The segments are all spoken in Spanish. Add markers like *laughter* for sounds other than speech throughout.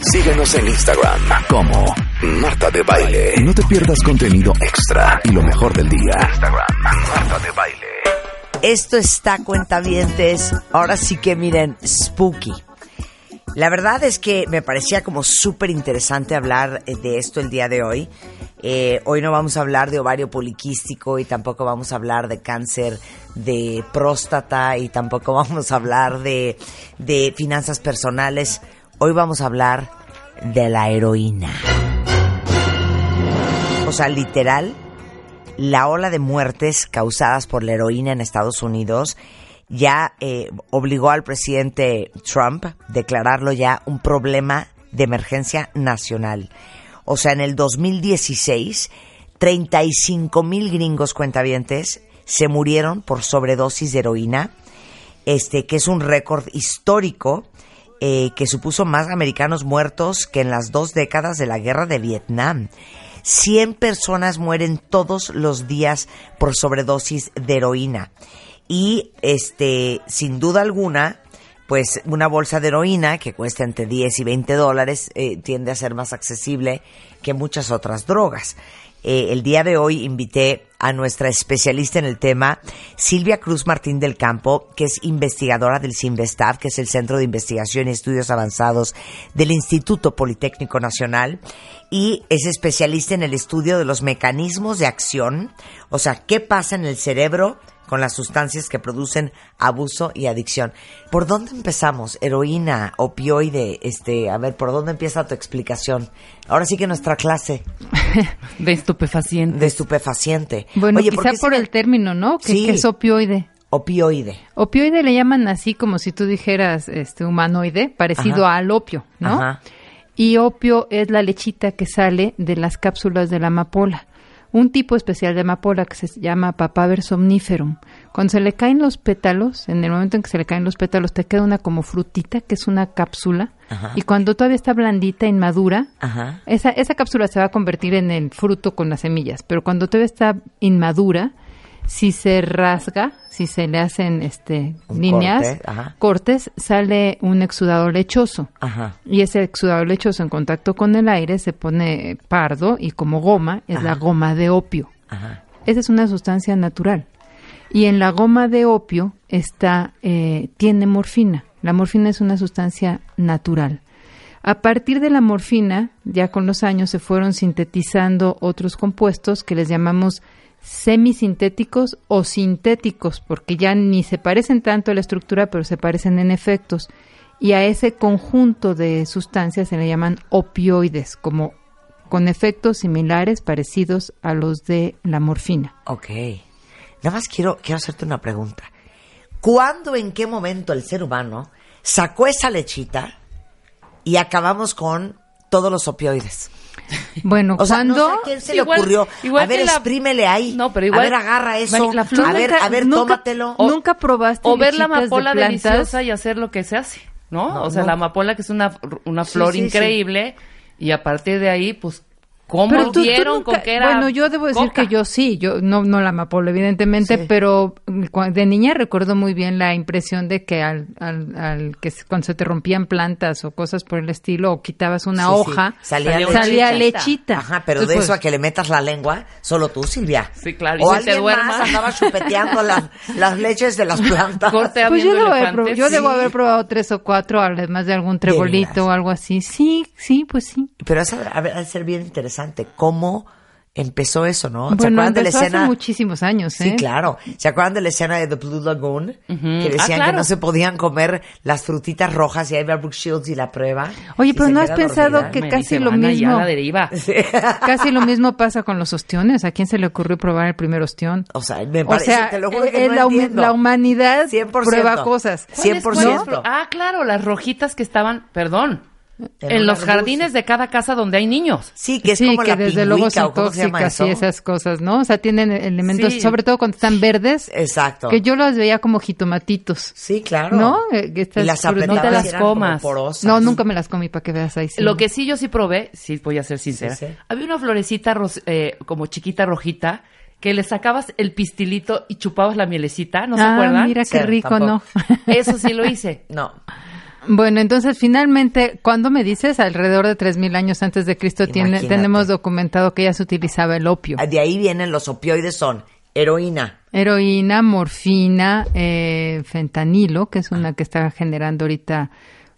Síguenos en Instagram como Marta de Baile. No te pierdas contenido extra y lo mejor del día. Instagram, Marta de Baile. Esto está cuentavientes. Ahora sí que miren, spooky. La verdad es que me parecía como súper interesante hablar eh, de esto el día de hoy. Eh, hoy no vamos a hablar de ovario poliquístico y tampoco vamos a hablar de cáncer de próstata y tampoco *laughs* vamos a hablar de, de finanzas personales. Hoy vamos a hablar de la heroína. O sea, literal, la ola de muertes causadas por la heroína en Estados Unidos ya eh, obligó al presidente Trump a declararlo ya un problema de emergencia nacional. O sea, en el 2016, 35 mil gringos cuentavientes se murieron por sobredosis de heroína, este, que es un récord histórico eh, que supuso más americanos muertos que en las dos décadas de la guerra de Vietnam. 100 personas mueren todos los días por sobredosis de heroína. Y este, sin duda alguna, pues una bolsa de heroína que cuesta entre 10 y 20 dólares eh, tiende a ser más accesible que muchas otras drogas. Eh, el día de hoy invité a nuestra especialista en el tema, Silvia Cruz Martín del Campo, que es investigadora del CINVESTAF, que es el Centro de Investigación y Estudios Avanzados del Instituto Politécnico Nacional, y es especialista en el estudio de los mecanismos de acción, o sea, qué pasa en el cerebro con las sustancias que producen abuso y adicción. ¿Por dónde empezamos? Heroína, opioide, este, a ver, ¿por dónde empieza tu explicación? Ahora sí que nuestra clase *laughs* de estupefaciente. de estupefaciente. Bueno, Oye, quizá ¿por el término, ¿no? Que, Sí. que es opioide. opioide? Opioide le llaman así como si tú dijeras este humanoide, parecido Ajá. al opio, ¿no? Ajá. Y opio es la lechita que sale de las cápsulas de la amapola. Un tipo especial de amapola que se llama Papaver somniferum. Cuando se le caen los pétalos, en el momento en que se le caen los pétalos, te queda una como frutita, que es una cápsula. Ajá. Y cuando todavía está blandita, inmadura, Ajá. esa, esa cápsula se va a convertir en el fruto con las semillas, pero cuando todavía está inmadura, si se rasga, si se le hacen este Un líneas, corte, cortes, sale un exudado lechoso. Ajá. Y ese exudado lechoso en contacto con el aire se pone pardo y como goma es la goma de opio. Ajá. Esa es una sustancia natural. Y en la goma de opio está, eh, tiene morfina. La morfina es una sustancia natural. A partir de la morfina, ya con los años se fueron sintetizando otros compuestos que les llamamos semisintéticos o sintéticos, porque ya ni se parecen tanto a la estructura, pero se parecen en efectos. Y a ese conjunto de sustancias se le llaman opioides, como con efectos similares, parecidos a los de la morfina. Ok. Nada más quiero, quiero hacerte una pregunta. ¿Cuándo, en qué momento el ser humano sacó esa lechita y acabamos con todos los opioides? Bueno, O sea, no sé a quién se Igual- le ocurrió. igual a ver, la- exprímele ahí. No, pero igual- A ver, agarra eso. La flor a ver, nunca- a ver, nunca- tómatelo. O- nunca probaste O ver la de amapola plantas? deliciosa y hacer lo que se hace, ¿no? No, o sea, no. la amapola que es una, una Sí, flor sí, sí. increíble y a partir de ahí, pues, ¿cómo Pero tú- tú vieron nunca- con qué era Bueno, yo debo decir coca? que yo sí, yo no no la amapola evidentemente, Sí. pero mm, de niña recuerdo muy bien la impresión de que al, al, al que se- cuando se te rompían plantas o cosas por el estilo o quitabas una Sí, sí. hoja, Salía salía, lechita. lechita. Ajá, pero de Entonces, eso a que le metas la lengua, solo tú, Silvia. Sí, claro, y O te alguien duerma. más andaba chupeteando las, *laughs* las leches de las plantas. Corte Pues yo, debo haber, yo debo haber probado tres o cuatro, además de algún trebolito o algo así. Sí, sí, pues sí. Pero eso ha de ser bien interesante. ¿Cómo empezó eso, no? ¿Se acuerdan de la escena? hace muchísimos años, ¿eh? Sí, claro. ¿Se acuerdan de la escena de The Blue Lagoon? Que decían Ah, que claro. no se podían comer las frutitas rojas y ahí va Brooke Shields y la prueba. Oye, pero ¿no has pensado dormida. que Me casi lo "Van allá mismo. a la deriva. *laughs* Casi lo mismo pasa con los ostiones. ¿A quién se le ocurrió probar el primer ostión? O sea, me O parece, sea, te lo juro que eh, no la, humi- entiendo. la humanidad 100%. prueba cosas. ¿Cuáles- 100%. cuáles pro- Ah, claro, las rojitas que estaban, perdón, en los jardines de cada casa donde hay niños. Sí, que es sí, como que la desde luego son o ¿cómo se tóxicas y esas cosas, ¿no? O sea, tienen elementos, Sí. sobre todo cuando están verdes, Exacto. que yo los veía como jitomatitos. Sí, claro. ¿No? Eh, Y estas las No te las comas. No, nunca me las comí para que veas ahí. sí. Lo que sí yo sí probé, sí voy a ser sincera, Sí, sí. había una florecita eh, como chiquita rojita que le sacabas el pistilito y chupabas la mielecita, ¿no se ah, acuerdan? mira qué Sí, rico, tampoco. ¿no? Eso sí lo hice. *laughs* No. Bueno, entonces finalmente, cuando me dices? Alrededor de 3.000 años antes de Cristo tiene, tenemos documentado que ya se utilizaba el opio. De ahí vienen los opioides, son heroína. Heroína, morfina, eh, fentanilo, que es una que está generando ahorita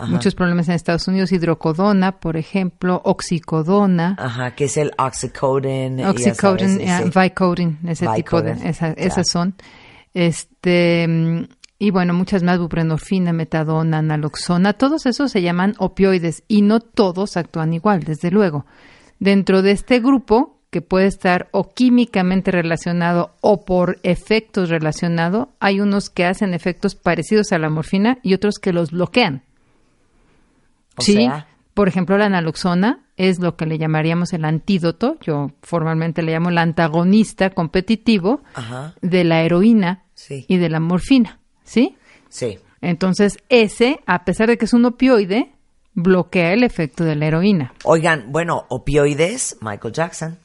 muchos problemas en Estados Unidos, hidrocodona, por ejemplo, oxicodona, Ajá, que es el oxycodone. oxycodone, sabes, ese- Vicodin, ese tipo de, esa- esas son. Este, mm, y bueno, muchas más, buprenorfina, metadona, naloxona, todos esos se llaman opioides y no todos actúan igual, desde luego. Dentro de este grupo, que puede estar o químicamente relacionado o por efectos relacionados, hay unos que hacen efectos parecidos a la morfina y otros que los bloquean. O sí, sea, por ejemplo, la naloxona es lo que le llamaríamos el antídoto, yo formalmente le llamo el antagonista competitivo Ajá. de la heroína Sí. y de la morfina, ¿sí? Sí. Entonces, ese, a pesar de que es un opioide, bloquea el efecto de la heroína. Oigan, bueno, opioides, Michael Jackson.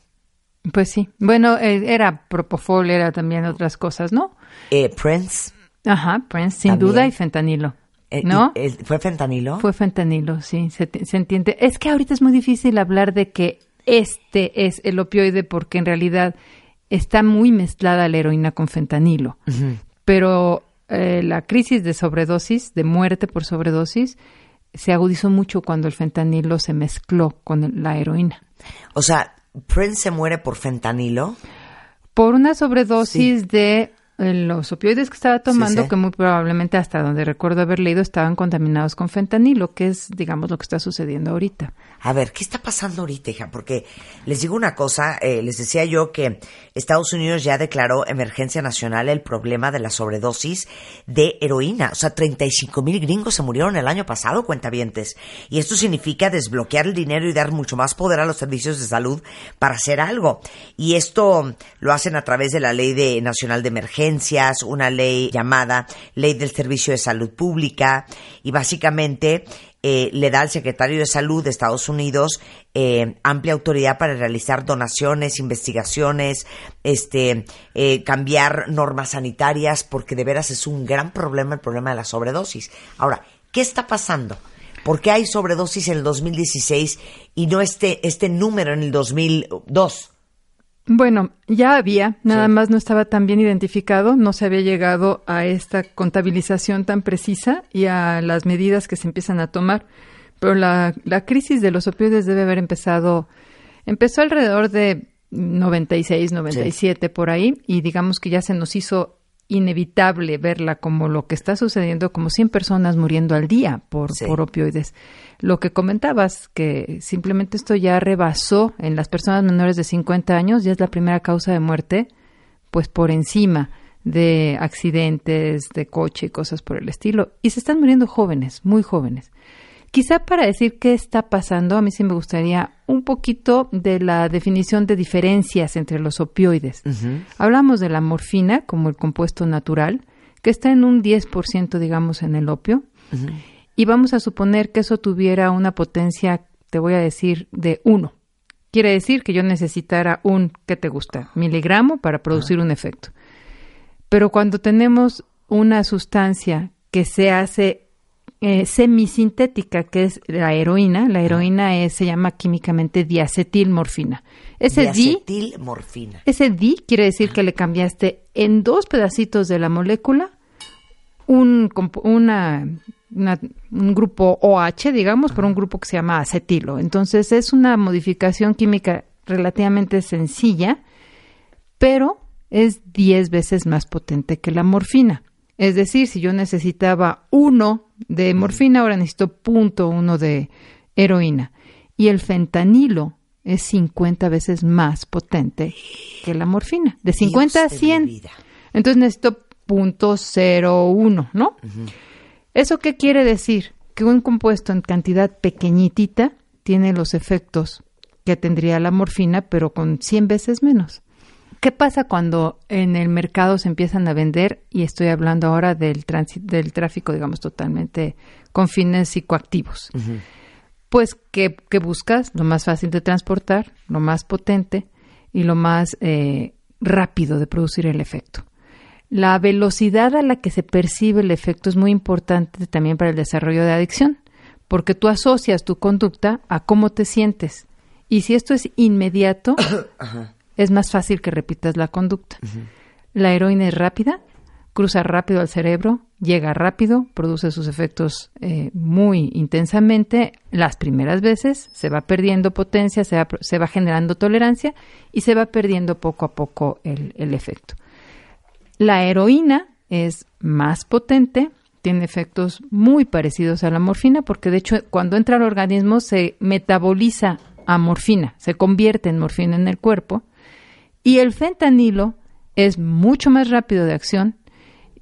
Pues sí. Bueno, eh, era propofol, era también otras cosas, ¿no? Eh, Prince. Ajá, Prince, sin También. duda, y fentanilo. eh, ¿No? eh, ¿Fue fentanilo? Fue fentanilo, sí, se entiende. Es que ahorita es muy difícil hablar de que este es el opioide porque en realidad está muy mezclada la heroína con fentanilo. Pero eh, la crisis de sobredosis, de muerte por sobredosis, se agudizó mucho cuando el fentanilo se mezcló con la heroína. O sea, Prince se muere por fentanilo. Por una sobredosis de eh, los opioides que estaba tomando, sí. que muy probablemente hasta donde recuerdo haber leído estaban contaminados con fentanilo, que es, digamos, lo que está sucediendo ahorita. A ver, ¿qué está pasando ahorita, hija? Porque les digo una cosa, eh, les decía yo que Estados Unidos ya declaró emergencia nacional el problema de la sobredosis de heroína. O sea, 35 mil gringos se murieron el año pasado, cuentavientes. Y esto significa desbloquear el dinero y dar mucho más poder a los servicios de salud para hacer algo. Y esto lo hacen a través de la Ley de Nacional de Emergencias, una ley llamada Ley del Servicio de Salud Pública, y básicamente eh, le da al secretario de Salud de Estados Unidos eh, amplia autoridad para realizar donaciones, investigaciones, este, eh, cambiar normas sanitarias, porque de veras es un gran problema el problema de la sobredosis. Ahora, ¿qué está pasando? ¿Por qué hay sobredosis en el 2016 y no este, este número en el 2002? Bueno, ya había, nada Sí. más no estaba tan bien identificado, no se había llegado a esta contabilización tan precisa y a las medidas que se empiezan a tomar. Pero la, la crisis de los opioides debe haber empezado, empezó alrededor de 96, 97 por ahí y digamos que ya se nos hizo inevitable verla como lo que está sucediendo, como 100 personas muriendo al día por, Sí. por opioides. Lo que comentabas, que simplemente esto ya rebasó en las personas menores de 50 años, ya es la primera causa de muerte, pues por encima de accidentes de coche y cosas por el estilo. Y se están muriendo jóvenes, muy jóvenes. Quizá para decir qué está pasando, a mí sí me gustaría un poquito de la definición de diferencias entre los opioides. Hablamos de la morfina como el compuesto natural, que está en un 10%, digamos, en el opio. Y vamos a suponer que eso tuviera una potencia, te voy a decir, de 1. Quiere decir que yo necesitara un, ¿qué te gusta? Miligramo para producir un efecto. Pero cuando tenemos una sustancia que se hace eh, semisintética, que es la heroína, la heroína es, se llama químicamente diacetilmorfina. Ese di, Diacetilmorfina. ese di quiere decir que le cambiaste en dos pedacitos de la molécula un, una- un grupo OH, digamos, por un grupo que se llama acetilo. Entonces es una modificación química relativamente sencilla, pero es 10 veces más potente que la morfina. Es decir, si yo necesitaba uno de morfina, ahora necesito punto uno de heroína. Y el fentanilo es 50 veces más potente que la morfina, de 50 a Dios de mi 100. vida. Entonces necesito punto cero uno, ¿no? ¿Eso qué quiere decir? que un compuesto en cantidad pequeñitita tiene los efectos que tendría la morfina, pero con 100 veces menos. ¿Qué pasa cuando en el mercado se empiezan a vender? Y estoy hablando ahora del, del tráfico, digamos, totalmente con fines psicoactivos. Pues que, buscas lo más fácil de transportar, lo más potente y lo más eh, rápido de producir el efecto. La velocidad a la que se percibe el efecto es muy importante también para el desarrollo de adicción, porque tú asocias tu conducta a cómo te sientes. Y si esto es inmediato, *coughs* es más fácil que repitas la conducta. La heroína es rápida, cruza rápido al cerebro, llega rápido, produce sus efectos eh, muy intensamente. Las primeras veces se va perdiendo potencia, se va, se va generando tolerancia y se va perdiendo poco a poco el, el efecto. La heroína es más potente, tiene efectos muy parecidos a la morfina, porque de hecho cuando entra al organismo se metaboliza a morfina, se convierte en morfina en el cuerpo, y el fentanilo es mucho más rápido de acción,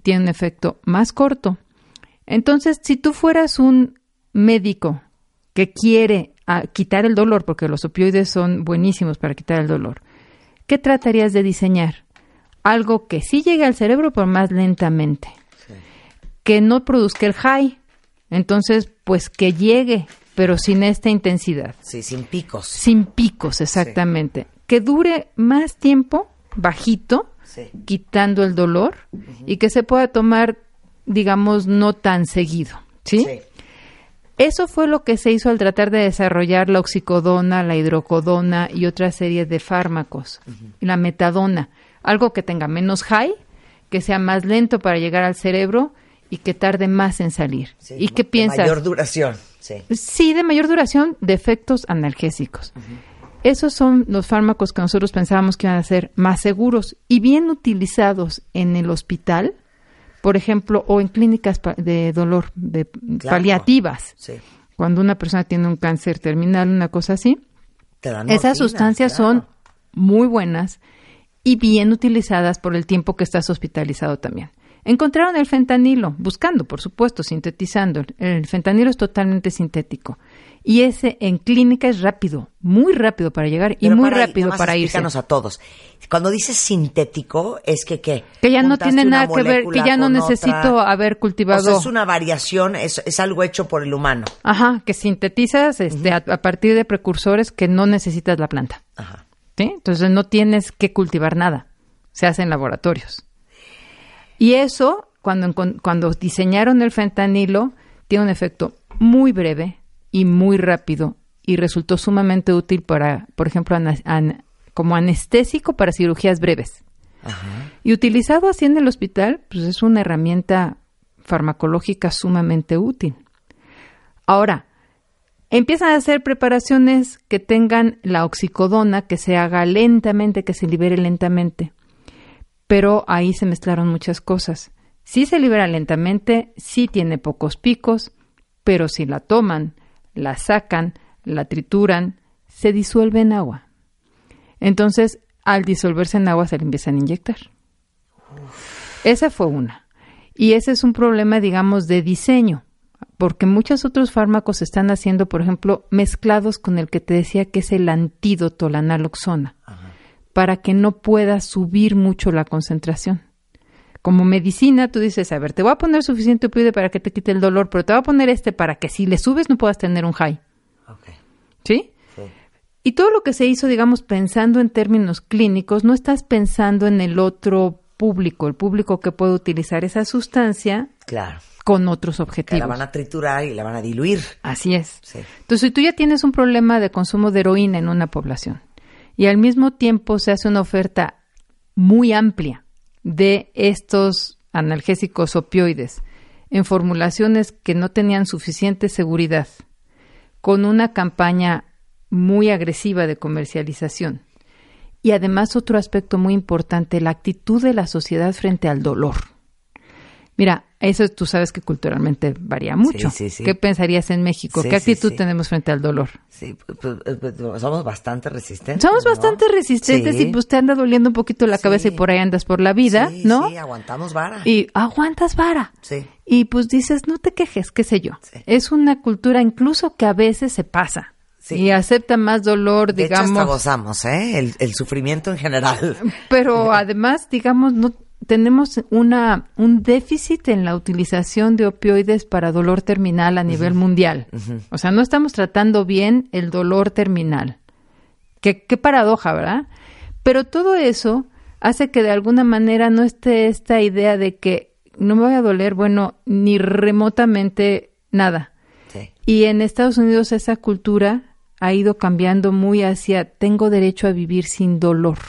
tiene un efecto más corto. Entonces, si tú fueras un médico que quiere ah, quitar el dolor, porque los opioides son buenísimos para quitar el dolor, ¿qué tratarías de diseñar? Algo que sí llegue al cerebro, pero más lentamente. Que no produzca el high. Entonces, pues que llegue, pero sin esta intensidad. Sí, sin picos. Sin picos, exactamente que dure más tiempo bajito, quitando el dolor y que se pueda tomar, digamos, no tan seguido. ¿sí? Eso fue lo que se hizo al tratar de desarrollar la oxicodona, la hidrocodona y otra serie de fármacos. La metadona, algo que tenga menos high, que sea más lento para llegar al cerebro y que tarde más en salir. ¿Y qué piensas? De mayor duración. Sí. de mayor duración de efectos analgésicos. Esos son los fármacos que nosotros pensábamos que iban a ser más seguros y bien utilizados en el hospital, por ejemplo, o en clínicas de dolor, de paliativas. Cuando una persona tiene un cáncer terminal, una cosa así, esas sustancias son muy buenas y bien utilizadas por el tiempo que estás hospitalizado también. Encontraron el fentanilo, buscando, por supuesto, sintetizando. El fentanilo es totalmente sintético y ese en clínica es rápido, muy rápido para llegar y muy rápido para irse. a todos. Cuando dices sintético, es que qué? Que ya no tiene nada que ver, que ya no necesito haber cultivado. O es una variación, es, es, algo hecho por el humano. Ajá, que sintetizas este, a, partir de precursores que no necesitas la planta. Ajá. ¿Sí? Entonces no tienes que cultivar nada. Se hace en laboratorios. Y eso, cuando, cuando diseñaron el fentanilo, tiene un efecto muy breve, y muy rápido y resultó sumamente útil para, por ejemplo, como anestésico para cirugías breves. Y utilizado así en el hospital, pues es una herramienta farmacológica sumamente útil. Ahora, empiezan a hacer preparaciones que tengan la oxicodona, que se haga lentamente, que se libere lentamente. Pero ahí se mezclaron muchas cosas. Sí se libera lentamente, sí tiene pocos picos, pero si la toman la sacan, la trituran, se disuelve en agua. Entonces, al disolverse en agua se le empiezan a inyectar. Esa fue una. Y ese es un problema, digamos, de diseño, porque muchos otros fármacos se están haciendo, por ejemplo, mezclados con el que te decía que es el antídoto, la naloxona, para que no pueda subir mucho la concentración como medicina, tú dices, a ver, te voy a poner suficiente opioide para que te quite el dolor, pero te voy a poner este para que si le subes no puedas tener un high. ¿Sí? Y todo lo que se hizo, digamos, pensando en términos clínicos, no estás pensando en el otro público, el público que puede utilizar esa sustancia claro. con otros objetivos. Que la van a triturar y la van a diluir. Así es. Entonces, si tú ya tienes un problema de consumo de heroína en una población y al mismo tiempo se hace una oferta muy amplia de estos analgésicos opioides en formulaciones que no tenían suficiente seguridad, con una campaña muy agresiva de comercialización. Y además otro aspecto muy importante, la actitud de la sociedad frente al dolor. Mira, Eso tú sabes que culturalmente varía mucho. Sí, sí, sí. ¿Qué pensarías en México? ¿Qué actitud tenemos frente al dolor? Sí, pues, pues, pues, somos bastante resistentes. Somos ¿no? bastante resistentes y pues te anda doliendo un poquito la cabeza y por ahí andas por la vida, ¿no? Sí, aguantamos vara. Y aguantas vara. Sí. Y pues dices, no te quejes, qué sé yo. Es una cultura incluso que a veces se pasa. Sí. Y acepta más dolor, De hecho, hasta digamos. gozamos, ¿eh? El, el sufrimiento en general. Pero *laughs* además, digamos, no tenemos una un déficit en la utilización de opioides para dolor terminal a nivel mundial. O sea, no estamos tratando bien el dolor terminal. Qué, qué paradoja, ¿verdad? Pero todo eso hace que de alguna manera no esté esta idea de que no me voy a doler, bueno, ni remotamente nada. Sí. Y en Estados Unidos esa cultura ha ido cambiando muy hacia tengo derecho a vivir sin dolor.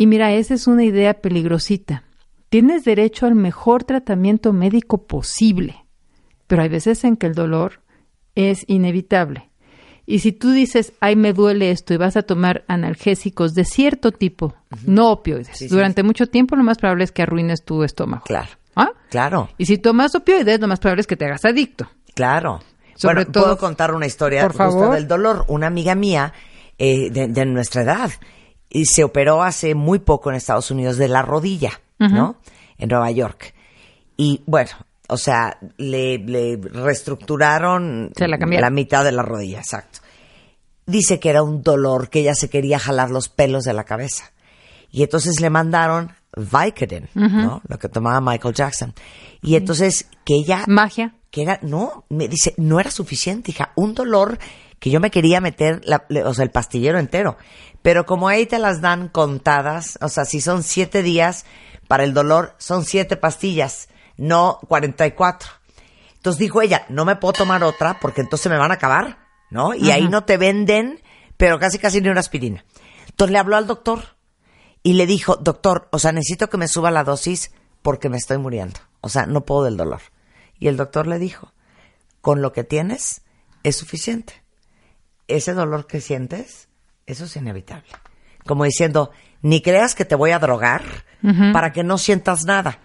Y mira, esa es una idea peligrosita. Tienes derecho al mejor tratamiento médico posible, pero hay veces en que el dolor es inevitable. Y si tú dices, ay, me duele esto y vas a tomar analgésicos de cierto tipo, no opioides, Sí, sí, durante mucho tiempo lo más probable es que arruines tu estómago. Claro. ¿Ah? Claro, Y si tomas opioides, lo más probable es que te hagas adicto. claro. Sobre bueno, todo- puedo contar una historia Por justo favor. del dolor. Una amiga mía eh, de, de nuestra edad y se operó hace muy poco en Estados Unidos de la rodilla, ¿no? En Nueva York. Y bueno, o sea, le, le reestructuraron Se la cambiaron. mitad de la rodilla, exacto. Dice que era un dolor, que ella se quería jalar los pelos de la cabeza. Y entonces le mandaron Vicodin, ¿no? Lo que tomaba Michael Jackson. Y entonces que ella Magia. Que era, no, me dice, no era suficiente, hija, un dolor que yo me quería meter, la- o sea, el pastillero entero. Pero como ahí te las dan contadas, o sea, si son siete días para el dolor, son siete pastillas, no 44. Entonces dijo ella, no me puedo tomar otra porque entonces me van a acabar, ¿no? Y ahí no te venden, pero casi casi ni una aspirina. Entonces le habló al doctor y le dijo, doctor, o sea, necesito que me suba la dosis porque me estoy muriendo. O sea, no puedo del dolor. Y el doctor le dijo, con lo que tienes es suficiente. Ese dolor que sientes, eso es inevitable. Como diciendo, ni creas que te voy a drogar para que no sientas nada.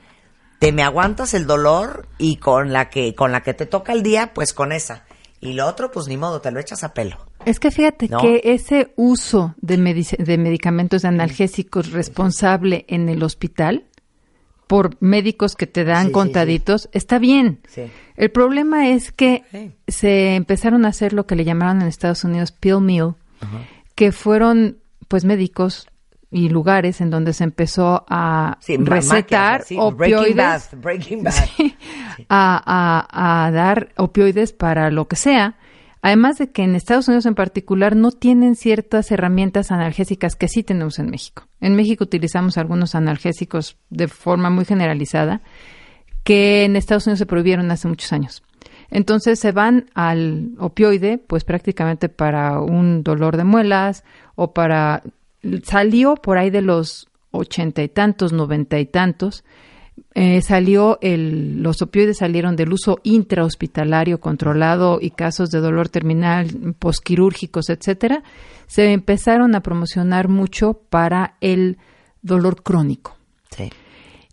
Te me aguantas el dolor y con la que con la que te toca el día, pues con esa. Y lo otro, pues ni modo, te lo echas a pelo. Es que fíjate ¿No? que ese uso de medicamentos analgésicos responsable en el hospital por médicos que te dan Sí, sí, contaditos está bien. El problema es que se empezaron a hacer lo que le llamaron en Estados Unidos pill meal, que fueron pues médicos y lugares en donde se empezó a recetar maquias, Breaking Breaking *laughs* a, a- a dar opioides para lo que sea. Además de que en Estados Unidos en particular no tienen ciertas herramientas analgésicas que sí tenemos en México. En México utilizamos algunos analgésicos de forma muy generalizada que en Estados Unidos se prohibieron hace muchos años. Entonces se van al opioide, pues prácticamente para un dolor de muelas o para... Salió por ahí de los ochenta y tantos, noventa y tantos, eh, salió el, los opioides salieron del uso intrahospitalario controlado y casos de dolor terminal, posquirúrgicos, etcétera, se empezaron a promocionar mucho para el dolor crónico. Sí.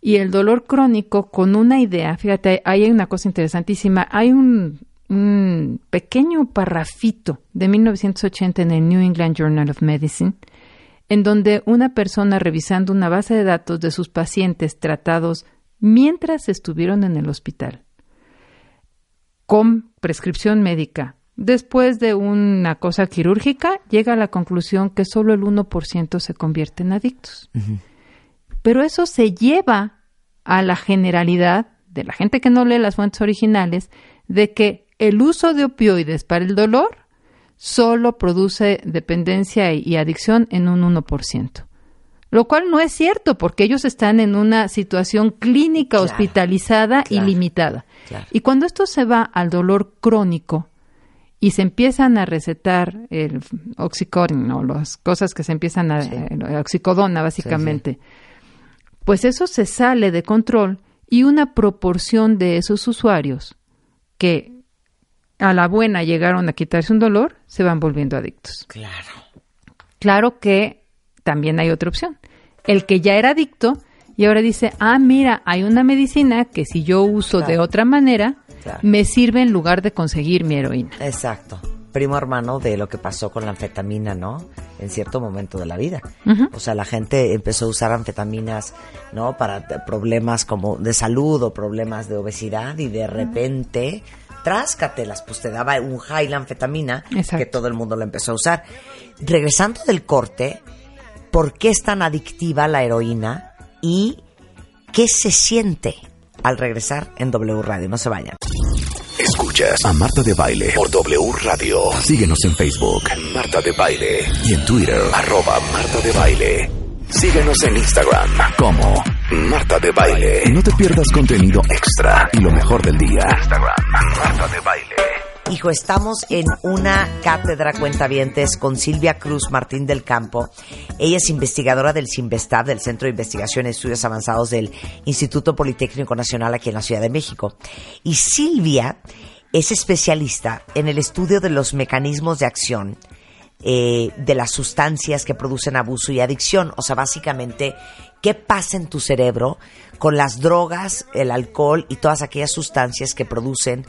Y el dolor crónico con una idea, fíjate, ahí hay una cosa interesantísima, hay un, un pequeño parrafito de 1980 en el New England Journal of Medicine, en donde una persona revisando una base de datos de sus pacientes tratados mientras estuvieron en el hospital con prescripción médica después de una cosa quirúrgica, llega a la conclusión que solo el 1% se convierte en adictos. Pero eso se lleva a la generalidad de la gente que no lee las fuentes originales de que el uso de opioides para el dolor solo produce dependencia y adicción en un 1%. Lo cual no es cierto porque ellos están en una situación clínica Claro, hospitalizada claro, y limitada. claro. Y cuando esto se va al dolor crónico y se empiezan a recetar el oxycodone o las cosas que se empiezan a eh, oxicodona básicamente, pues eso se sale de control y una proporción de esos usuarios que a la buena llegaron a quitarse un dolor se van volviendo adictos. Claro. Claro que también hay otra opción. El que ya era adicto Y ahora dice, ah, mira, hay una medicina que si yo uso de otra manera, Claro. me sirve en lugar de conseguir mi heroína. Exacto. Primo hermano de lo que pasó con la anfetamina, ¿no? En cierto momento de la vida. O sea, la gente empezó a usar anfetaminas, ¿no? Para problemas como de salud o problemas de obesidad y de repente, tráscatelas, pues te daba un high la anfetamina Exacto. que todo el mundo lo empezó a usar. Regresando del corte, ¿por qué es tan adictiva la heroína y qué se siente al regresar en W Radio? No se vayan. Escuchas a Marta de Baile por W Radio. Síguenos en Facebook, Marta de Baile. Y en Twitter, arroba Marta de Baile. Síguenos en Instagram como Marta de Baile. No te pierdas contenido extra y lo mejor del día. Instagram, Marta de Baile. Hijo, estamos en una cátedra cuentavientes con Silvia Cruz Martín del Campo. Ella es investigadora del CIMBESTAB, del Centro de Investigación y Estudios Avanzados del Instituto Politécnico Nacional aquí en la Ciudad de México. Y Silvia es especialista en el estudio de los mecanismos de acción eh, de las sustancias que producen abuso y adicción. O sea, básicamente, ¿qué pasa en tu cerebro con las drogas, el alcohol y todas aquellas sustancias que producen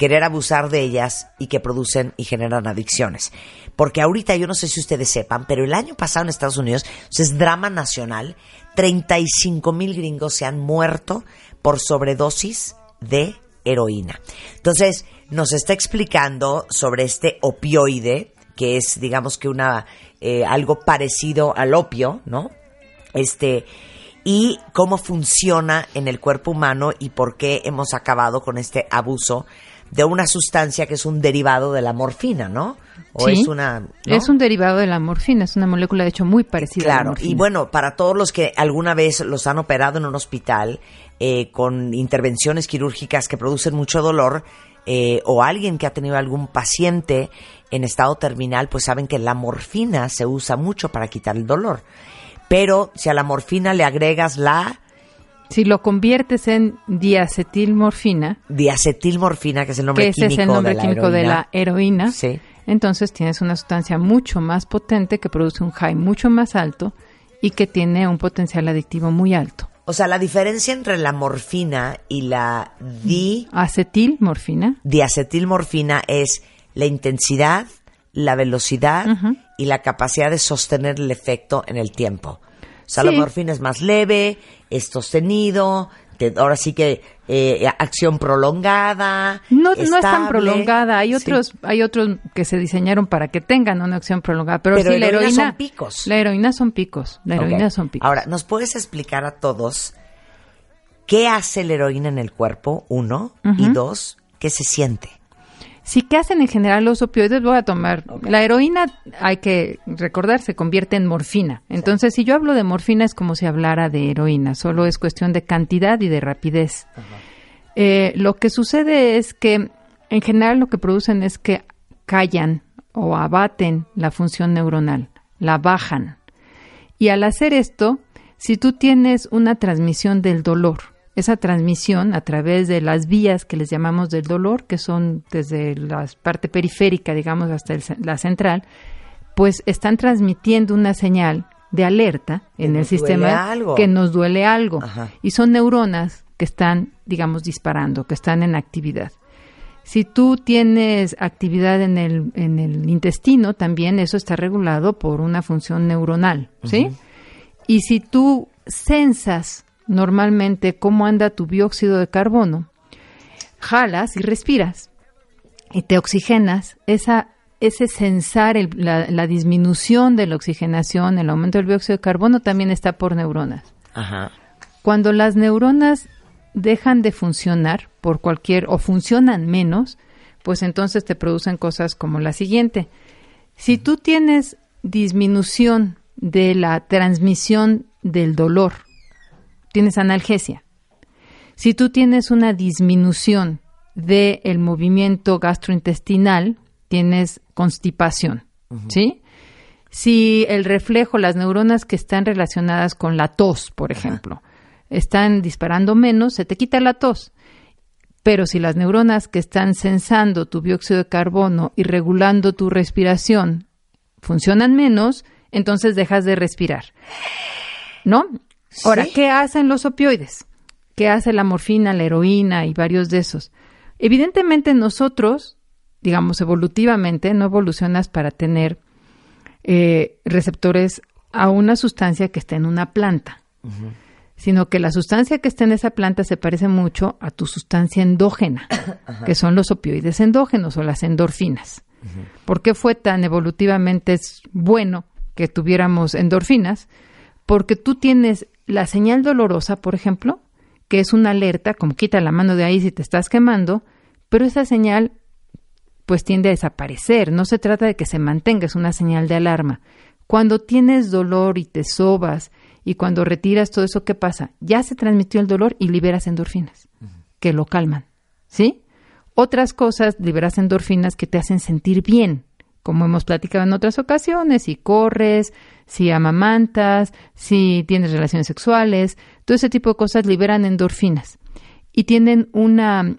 querer abusar de ellas y que producen y generan adicciones? Porque ahorita yo no sé si ustedes sepan, pero el año pasado en Estados Unidos es drama nacional, 35 mil gringos se han muerto por sobredosis de heroína. Entonces, nos está explicando sobre este opioide, que es, digamos que una, eh, algo parecido al opio, ¿no? Este, y cómo funciona en el cuerpo humano y por qué hemos acabado con este abuso de una sustancia que es un derivado de la morfina, ¿no? O Sí. es una... ¿no? Es un derivado de la morfina, es una molécula de hecho muy parecida a la Claro, morfina. y bueno, para todos los que alguna vez los han operado en un hospital eh, con intervenciones quirúrgicas que producen mucho dolor, eh, o alguien que ha tenido algún paciente en estado terminal, pues saben que la morfina se usa mucho para quitar el dolor. Pero si a la morfina le agregas la Si lo conviertes en diacetilmorfina, diacetilmorfina, que es el nombre que ese químico, es el nombre de, la químico de la heroína, Sí. entonces tienes una sustancia mucho más potente que produce un high mucho más alto y que tiene un potencial adictivo muy alto. O sea, la diferencia entre la morfina y la di Acetilmorfina, diacetilmorfina es la intensidad, la velocidad y la capacidad de sostener el efecto en el tiempo. Sea, la Sí. morfina es más leve, es sostenido, te- ahora sí que eh, acción prolongada. no, no es tan prolongada. Hay Sí. otros, hay otros que se diseñaron para que tengan una acción prolongada, pero, Pero sí la heroína heroína son picos. La heroína son picos. La heroína son picos. Ahora, ¿nos puedes explicar a todos qué hace la heroína en el cuerpo? Uno. Y dos, ¿qué se siente? Sí, ¿qué hacen en general los opioides? Voy a tomar. La heroína, hay que recordar, se convierte en morfina. Entonces, si yo hablo de morfina es como si hablara de heroína, solo es cuestión de cantidad y de rapidez. Eh, lo que sucede es que, en general, lo que producen es que callan o abaten la función neuronal, la bajan. Y al hacer esto, si tú tienes una transmisión del dolor, esa transmisión a través de las vías que les llamamos del dolor, que son desde la parte periférica, digamos, hasta el la central, pues están transmitiendo una señal de alerta en el sistema algo. que nos duele algo. Ajá. Y son neuronas que están, digamos, disparando, que están en actividad. Si tú tienes actividad en el, en el intestino, también eso está regulado por una función neuronal, ¿sí? Y si tú censas normalmente cómo anda tu dióxido de carbono, jalas y respiras y te oxigenas, esa, ese el- la, la disminución de la oxigenación, el aumento del dióxido de carbono también está por neuronas. Ajá. Cuando las neuronas dejan de funcionar por cualquier o funcionan menos, pues entonces te producen cosas como la siguiente. Si tú tienes disminución de la transmisión del dolor, tienes analgesia. Si tú tienes una disminución del movimiento gastrointestinal, tienes constipación, ¿sí? Si el reflejo, las neuronas que están relacionadas con la tos, por ejemplo, están disparando menos, se te quita la tos. Pero si las neuronas que están sensando tu dióxido de carbono y regulando tu respiración funcionan menos, entonces dejas de respirar. ¿No? Ahora, ¿Sí? ¿qué hacen los opioides? ¿Qué hace la morfina, la heroína y varios de esos? Evidentemente nosotros, digamos evolutivamente, no evolucionas para tener eh, receptores a una sustancia que esté en una planta, sino que la sustancia que esté en esa planta se parece mucho a tu sustancia endógena, *coughs* que son los opioides endógenos o las endorfinas. ¿Por qué fue tan evolutivamente bueno que tuviéramos endorfinas? Porque tú tienes la señal dolorosa, por ejemplo, que es una alerta, como quita la mano de ahí si te estás quemando, pero esa señal pues tiende a desaparecer. No se trata de que se mantenga, es una señal de alarma. Cuando tienes dolor y te sobas y cuando retiras todo eso, ¿qué pasa? Ya se transmitió el dolor y liberas endorfinas que lo calman, ¿sí? Otras cosas, liberas endorfinas que te hacen sentir bien, como hemos platicado en otras ocasiones, si corres, si amamantas, si tienes relaciones sexuales, todo ese tipo de cosas liberan endorfinas y tienen una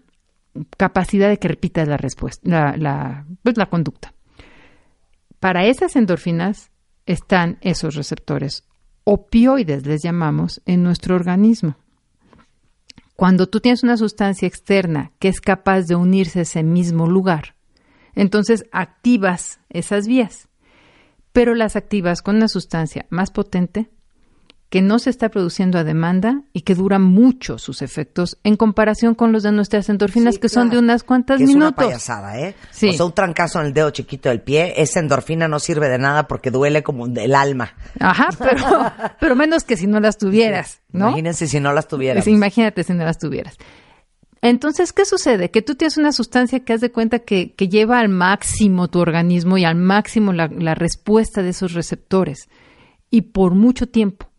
capacidad de que repitas la respuesta, la, la, pues la conducta. Para esas endorfinas están esos receptores, opioides les llamamos, en nuestro organismo. Cuando tú tienes una sustancia externa que es capaz de unirse a ese mismo lugar, entonces activas esas vías, pero las activas con una sustancia más potente que no se está produciendo a demanda y que dura mucho sus efectos en comparación con los de nuestras endorfinas Sí, que son de unas cuantas que es una minutos. payasada, ¿eh? Sí. O sea, un trancazo en el dedo chiquito del pie, esa endorfina no sirve de nada porque duele como del alma. Ajá, pero, *laughs* pero menos que si no las tuvieras, ¿no? Imagínense si no las tuvieras. Es- Imagínate si no las tuvieras. Entonces, ¿qué sucede? Que tú tienes una sustancia que haz de cuenta que, lleva al máximo tu organismo y al máximo la, respuesta de esos receptores. Y por mucho tiempo.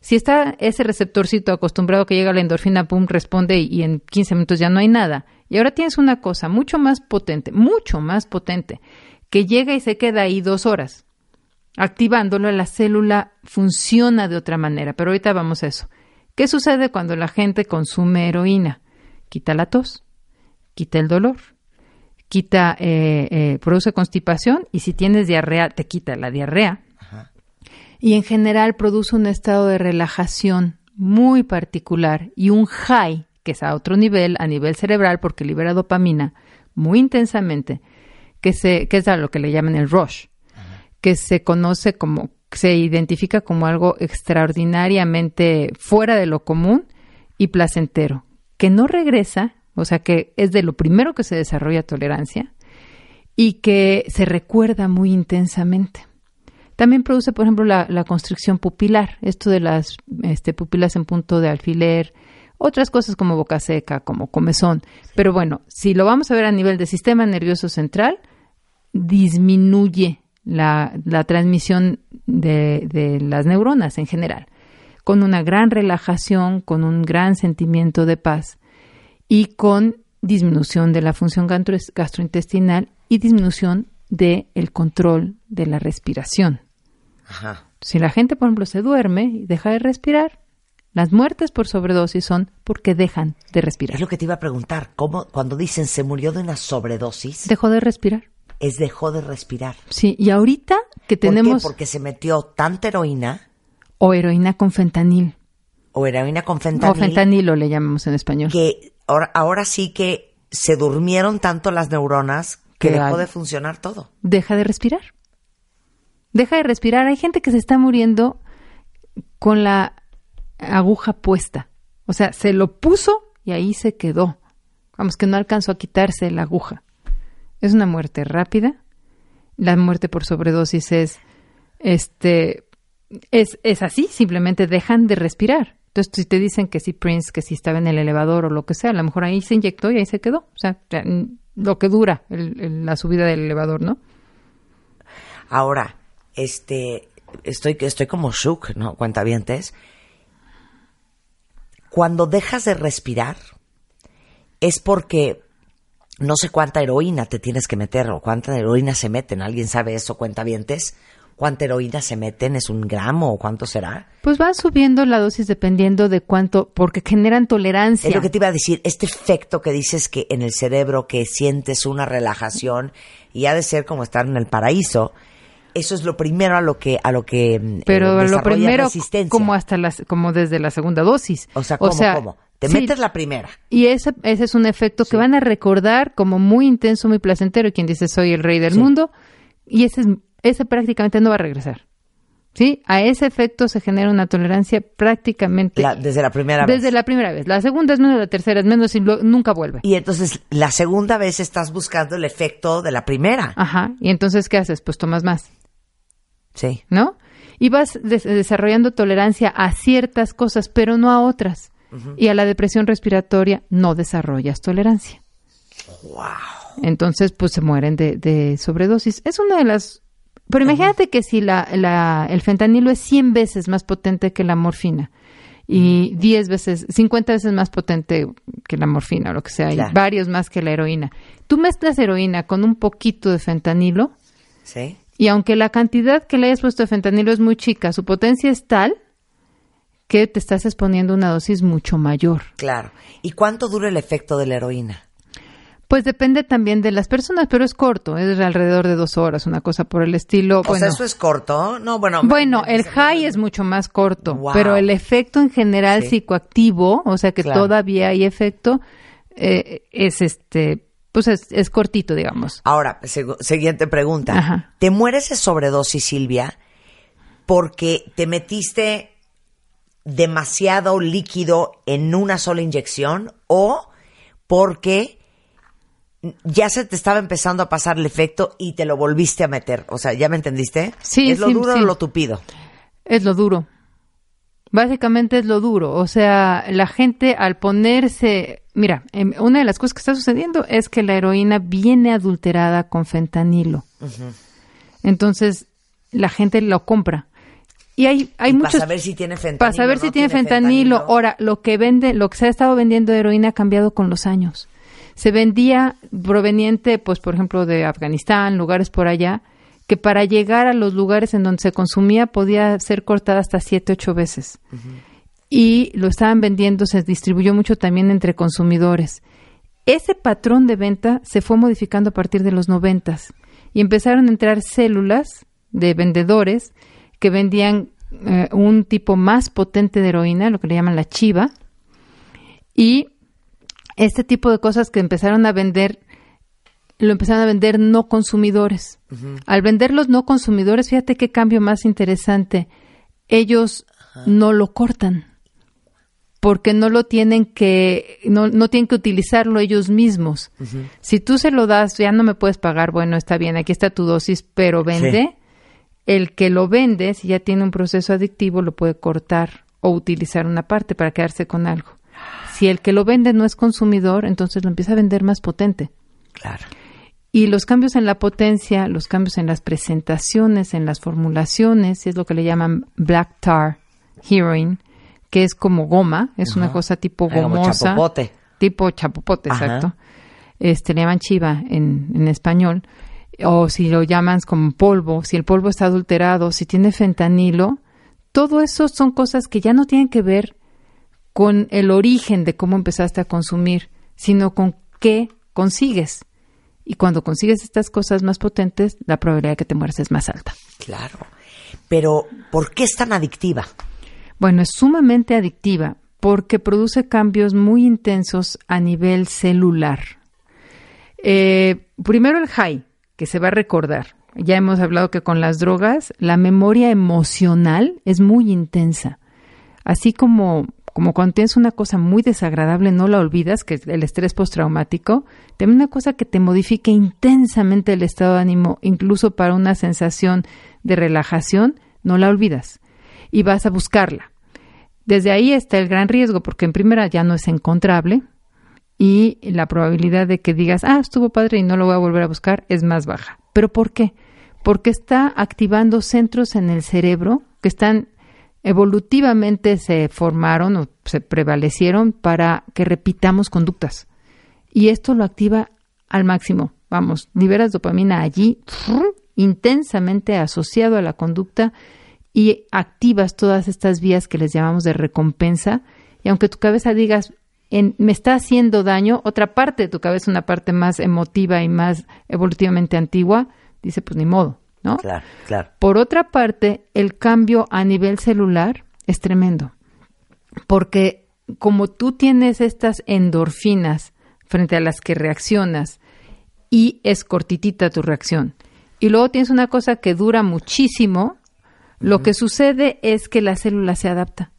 Si está ese receptorcito acostumbrado que llega la endorfina, pum, responde y, y en 15 minutos ya no hay nada. Y ahora tienes una cosa mucho más potente, mucho más potente, que llega y se queda ahí dos horas. Activándolo, la célula funciona de otra manera. Pero ahorita vamos a eso. ¿Qué sucede cuando la gente consume heroína? Quita la tos, quita el dolor, quita, eh, eh, produce constipación y si tienes diarrea, te quita la diarrea. Y en general produce un estado de relajación muy particular y un high, que es a otro nivel, a nivel cerebral, porque libera dopamina muy intensamente, que, se, que es a lo que le llaman el rush, que se conoce como, se identifica como algo extraordinariamente fuera de lo común y placentero, que no regresa, o sea que es de lo primero que se desarrolla tolerancia y que se recuerda muy intensamente. También produce, por ejemplo, la, la constricción pupilar, esto de las este, pupilas en punto de alfiler, otras cosas como boca seca, como comezón. Pero bueno, si lo vamos a ver a nivel del sistema nervioso central, disminuye la, la transmisión de, de las neuronas en general, con una gran relajación, con un gran sentimiento de paz y con disminución de la función gastro- gastrointestinal y disminución del el control de la respiración. Ajá. Si la gente, por ejemplo, se duerme y deja de respirar, las muertes por sobredosis son porque dejan de Es respirar. lo que te iba a preguntar. ¿Cómo, cuando dicen se murió de una sobredosis, Dejó de respirar. es dejó de respirar? Sí, y ahorita que ¿Por tenemos qué? Porque se metió tanta heroína o heroína con fentanil, o heroína con fentanil, o fentanilo le llamamos en español. que ahora, ahora sí que se durmieron tanto las neuronas que dejó de funcionar todo. Deja de respirar. Deja de respirar. Hay gente que se está muriendo con la aguja puesta. O sea, se lo puso y ahí se quedó. Vamos, que no alcanzó a quitarse la aguja. Es una muerte rápida. La muerte por sobredosis es, este, es, es así, simplemente dejan de respirar. Entonces, si te dicen que si Prince, que si estaba en el elevador o lo que sea, a lo mejor ahí se inyectó y ahí se quedó. O sea, lo que dura la subida del elevador, ¿no? Ahora, este, estoy, estoy como shook, ¿no? Cuentavientes. Cuando dejas de respirar, es porque no sé cuánta heroína te tienes que meter o cuánta heroína se meten. ¿Alguien sabe eso, cuentavientes? ¿Cuánta heroína se meten? ¿Es un gramo o cuánto será? Pues va subiendo la dosis dependiendo de cuánto, porque generan tolerancia. Es lo que te iba a decir, este efecto que dices que en el cerebro que sientes una relajación y ha de ser como estar en el paraíso, Eso es lo primero a lo que a lo que eh, Pero lo primero resistencia. como hasta las como desde la segunda dosis. o sea, ¿cómo, cómo? Te sí, metes la primera. Y ese, ese es un efecto que van a recordar como muy intenso, muy placentero. Quien dice soy el rey del Sí. mundo. Y ese, es- ese prácticamente no va a regresar. ¿Sí? A ese efecto se genera una tolerancia prácticamente La- desde la primera vez. desde la primera vez. La segunda es menos, la tercera es menos y lo- nunca vuelve. Y entonces la segunda vez estás buscando el efecto de la primera. Ajá. Y entonces, ¿qué haces? Pues tomas más. Sí. ¿no? Y vas des- desarrollando tolerancia a ciertas cosas, pero no a otras. Y a la depresión respiratoria no desarrollas tolerancia. Entonces, pues se mueren de, de sobredosis. Es una de las... Pero imagínate que si la, la- el fentanilo es 100 veces más potente que la morfina y 10 veces, 50 veces más potente que la morfina o lo que sea, Claro. y varios más que la heroína. Tú mezclas heroína con un poquito de fentanilo Sí. y aunque la cantidad que le hayas puesto de fentanilo es muy chica, su potencia es tal que te estás exponiendo a una dosis mucho mayor. Claro. ¿Y cuánto dura el efecto de la heroína? Pues depende también de las personas, pero es corto, es de alrededor de dos horas, una cosa por el estilo. O bueno, sea, eso es corto. No, bueno. bueno, me- el me- high es mucho más corto, Wow. pero el efecto en general Sí. psicoactivo, o sea que Claro. todavía hay efecto, eh, es este, pues es, es cortito, digamos. Ahora, siguiente pregunta. Ajá. ¿Te mueres de sobredosis, Silvia, porque te metiste demasiado líquido en una sola inyección o porque ya se te estaba empezando a pasar el efecto y te lo volviste a meter? O sea, ¿ya me entendiste? Sí, ¿Es lo sí, duro sí. o lo tupido? Es lo duro. Básicamente es lo duro. O sea, la gente al ponerse... Mira, em, una de las cosas que está sucediendo es que la heroína viene adulterada con fentanilo. Entonces, la gente lo compra. Y hay, hay Y muchos... para saber si tiene fentanilo. Para saber no si tiene fentanilo. Ahora, lo que vende, lo que se ha estado vendiendo de heroína ha cambiado con los años. Se vendía proveniente, pues, por ejemplo, de Afganistán, lugares por allá, que para llegar a los lugares en donde se consumía podía ser cortada hasta siete, ocho veces. Y lo estaban vendiendo, se distribuyó mucho también entre consumidores. Ese patrón de venta se fue modificando a partir de los noventas y empezaron a entrar células de vendedores que vendían eh, un tipo más potente de heroína, lo que le llaman la chiva, y este tipo de cosas que empezaron a vender, lo empezaron a vender no consumidores. Al vender los no consumidores, fíjate qué cambio más interesante. Ellos no lo cortan porque no lo tienen que, no, no tienen que utilizarlo ellos mismos. Si tú se lo das, ya no me puedes pagar, bueno, está bien, aquí está tu dosis, pero vende. El que lo vende, si ya tiene un proceso adictivo, lo puede cortar o utilizar una parte para quedarse con algo. Si el que lo vende no es consumidor, entonces lo empieza a vender más potente. Claro. Y los cambios en la potencia, los cambios en las presentaciones, en las formulaciones, es lo que le llaman black tar heroin, que es como goma, es una cosa tipo Ah, como gomosa. chapopote. Tipo chapopote, Ajá. exacto. Este, le llaman chiva en, en español. O si lo llaman como polvo, si el polvo está adulterado, si tiene fentanilo, todo eso son cosas que ya no tienen que ver con el origen de cómo empezaste a consumir, sino con qué consigues. Y cuando consigues estas cosas más potentes, la probabilidad de que te mueras es más alta. Claro. Pero, ¿por qué es tan adictiva? Bueno, es sumamente adictiva porque produce cambios muy intensos a nivel celular. Eh, primero el high, que se va a recordar. Ya hemos hablado que con las drogas la memoria emocional es muy intensa. Así como, como cuando tienes una cosa muy desagradable no la olvidas, que es el estrés postraumático, también una cosa que te modifique intensamente el estado de ánimo, incluso para una sensación de relajación, no la olvidas y vas a buscarla. Desde ahí está el gran riesgo, porque en primera ya no es encontrable y la probabilidad de que digas, ah, estuvo padre y no lo voy a volver a buscar es más baja. ¿Pero por qué? Porque está activando centros en el cerebro que están evolutivamente se formaron o se prevalecieron para que repitamos conductas. Y esto lo activa al máximo. Vamos, liberas dopamina allí, intensamente asociado a la conducta y activas todas estas vías que les llamamos de recompensa. Y aunque tu cabeza digas, en, me está haciendo daño, otra parte de tu cabeza, una parte más emotiva y más evolutivamente antigua, dice, pues ni modo, ¿no? Claro, claro. Por otra parte, el cambio a nivel celular es tremendo, porque como tú tienes estas endorfinas frente a las que reaccionas y es cortitita tu reacción, y luego tienes una cosa que dura muchísimo, lo que sucede es que la célula se adapta.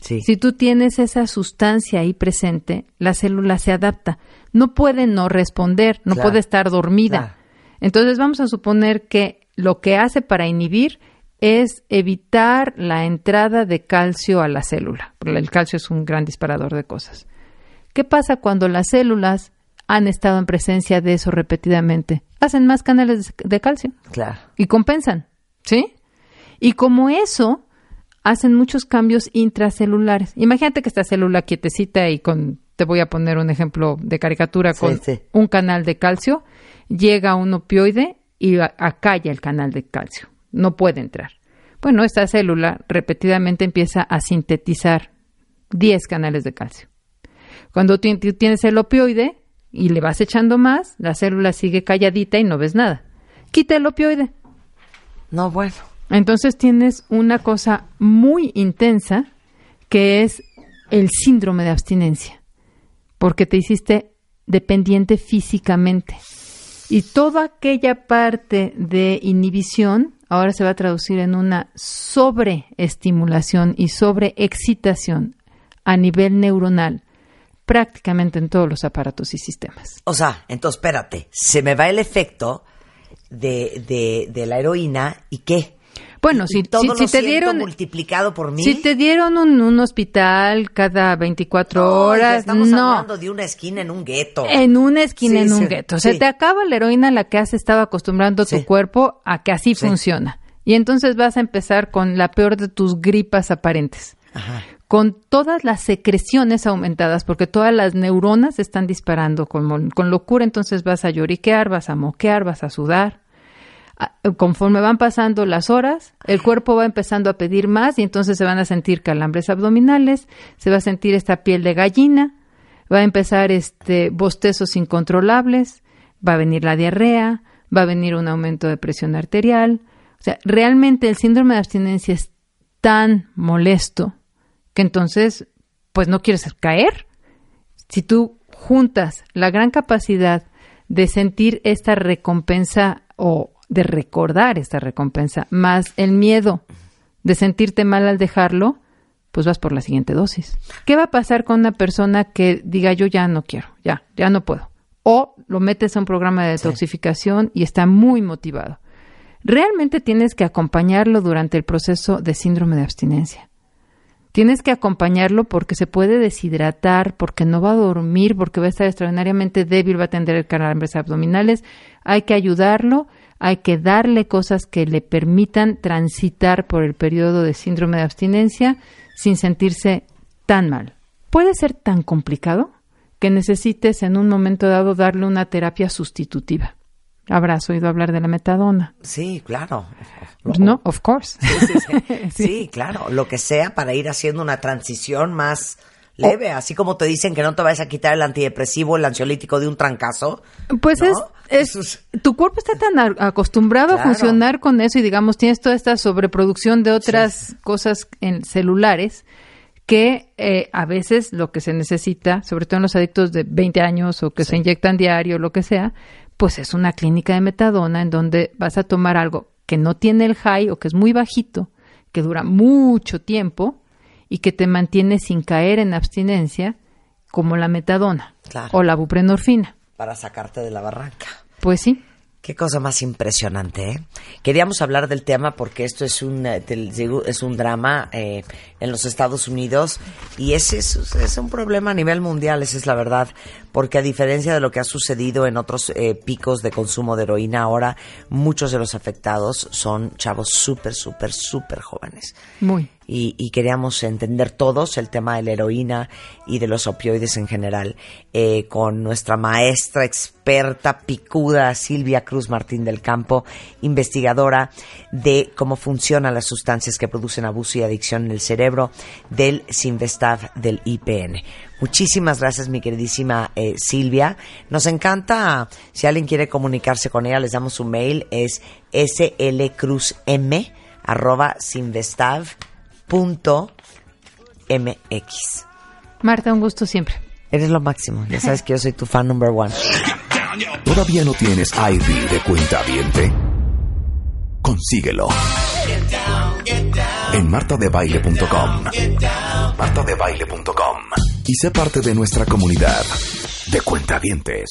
Sí. Si tú tienes esa sustancia ahí presente, la célula se adapta. No puede no responder, no Claro. puede estar dormida. Claro. Entonces vamos a suponer que lo que hace para inhibir es evitar la entrada de calcio a la célula. porque El calcio es un gran disparador de cosas. ¿Qué pasa cuando las células han estado en presencia de eso repetidamente? Hacen más canales de calcio Claro. y compensan, ¿sí? Y como eso, hacen muchos cambios intracelulares. Imagínate que esta célula quietecita y con, te voy a poner un ejemplo de caricatura, con sí. un canal de calcio, llega un opioide y acalla el canal de calcio. No puede entrar. Bueno, esta célula repetidamente empieza a sintetizar 10 canales de calcio. Cuando ti- ti- tienes el opioide y le vas echando más, la célula sigue calladita y no ves nada. Quita el opioide. No, bueno. Entonces tienes una cosa muy intensa que es el síndrome de abstinencia, porque te hiciste dependiente físicamente. Y toda aquella parte de inhibición ahora se va a traducir en una sobreestimulación y sobreexcitación a nivel neuronal, prácticamente en todos los aparatos y sistemas. O sea, entonces espérate, se me va el efecto de, de, de la heroína y qué. Bueno, si, todo si- lo si te dieron multiplicado por mil. Si te dieron un, un hospital cada 24 No, ya horas, estamos no. hablando de una esquina en un gueto. En una esquina, Sí, en un gueto. sí. Se te acaba la heroína a la que has estado acostumbrando tu cuerpo a que así Sí. funciona. Y entonces vas a empezar con la peor de tus gripas aparentes. Ajá. Con todas las secreciones aumentadas, porque todas las neuronas están disparando con, con locura, entonces vas a lloriquear, vas a moquear, vas a sudar. Conforme van pasando las horas, el cuerpo va empezando a pedir más y entonces se van a sentir calambres abdominales, se va a sentir esta piel de gallina, va a empezar este bostezos incontrolables, va a venir la diarrea, va a venir un aumento de presión arterial. O sea, realmente el síndrome de abstinencia es tan molesto que entonces, pues no quieres caer. Si tú juntas la gran capacidad de sentir esta recompensa o de recordar esta recompensa, más el miedo de sentirte mal al dejarlo, pues vas por la siguiente dosis. ¿Qué va a pasar con una persona que diga yo ya no quiero, ya, ya no puedo? O lo metes a un programa de detoxificación y está muy motivado. Realmente tienes que acompañarlo durante el proceso de síndrome de abstinencia. Tienes que acompañarlo porque se puede deshidratar, porque no va a dormir, porque va a estar extraordinariamente débil, va a tener calambres abdominales. Hay que ayudarlo, hay que darle cosas que le permitan transitar por el periodo de síndrome de abstinencia sin sentirse tan mal. Puede ser tan complicado que necesites en un momento dado darle una terapia sustitutiva. Habrás oído hablar de la metadona. Sí, claro. No, of course. Sí, *laughs* sí. Sí, claro, lo que sea para ir haciendo una transición más leve, así como te dicen que no te vayas a quitar el antidepresivo, el ansiolítico de un trancazo. Pues ¿no? es, es, tu cuerpo está tan acostumbrado Claro. a funcionar con eso y digamos tienes toda esta sobreproducción de otras cosas en celulares que eh, a veces lo que se necesita, sobre todo en los adictos de 20 años o que se inyectan diario, lo que sea, pues es una clínica de metadona en donde vas a tomar algo que no tiene el high o que es muy bajito, que dura mucho tiempo y que te mantiene sin caer en abstinencia, como la metadona Claro. o la buprenorfina. Para sacarte de la barranca. Pues sí. Qué cosa más impresionante, ¿eh? Queríamos hablar del tema porque esto es un, eh, es un drama eh, en los Estados Unidos y es, es, es un problema a nivel mundial, esa es la verdad. Porque a diferencia de lo que ha sucedido en otros eh, picos de consumo de heroína, ahora muchos de los afectados son chavos súper, súper, súper jóvenes. Muy. Y, queríamos entender todos el tema de la heroína y de los opioides en general eh, con nuestra maestra experta picuda Silvia Cruz Martín del Campo, investigadora de cómo funcionan las sustancias que producen abuso y adicción en el cerebro del Sinvestav del IPN. Muchísimas gracias, mi queridísima eh, Silvia. Nos encanta, si alguien quiere comunicarse con ella, les damos su mail, es slcruzm arroba mx. Marta, un gusto siempre. Eres lo máximo. Ya sabes que yo soy tu fan number one. ¿Todavía no tienes ID de cuenta viente? Consíguelo. En martadebaile.com. martadebaile.com. Y sé parte de nuestra comunidad de cuentavientes.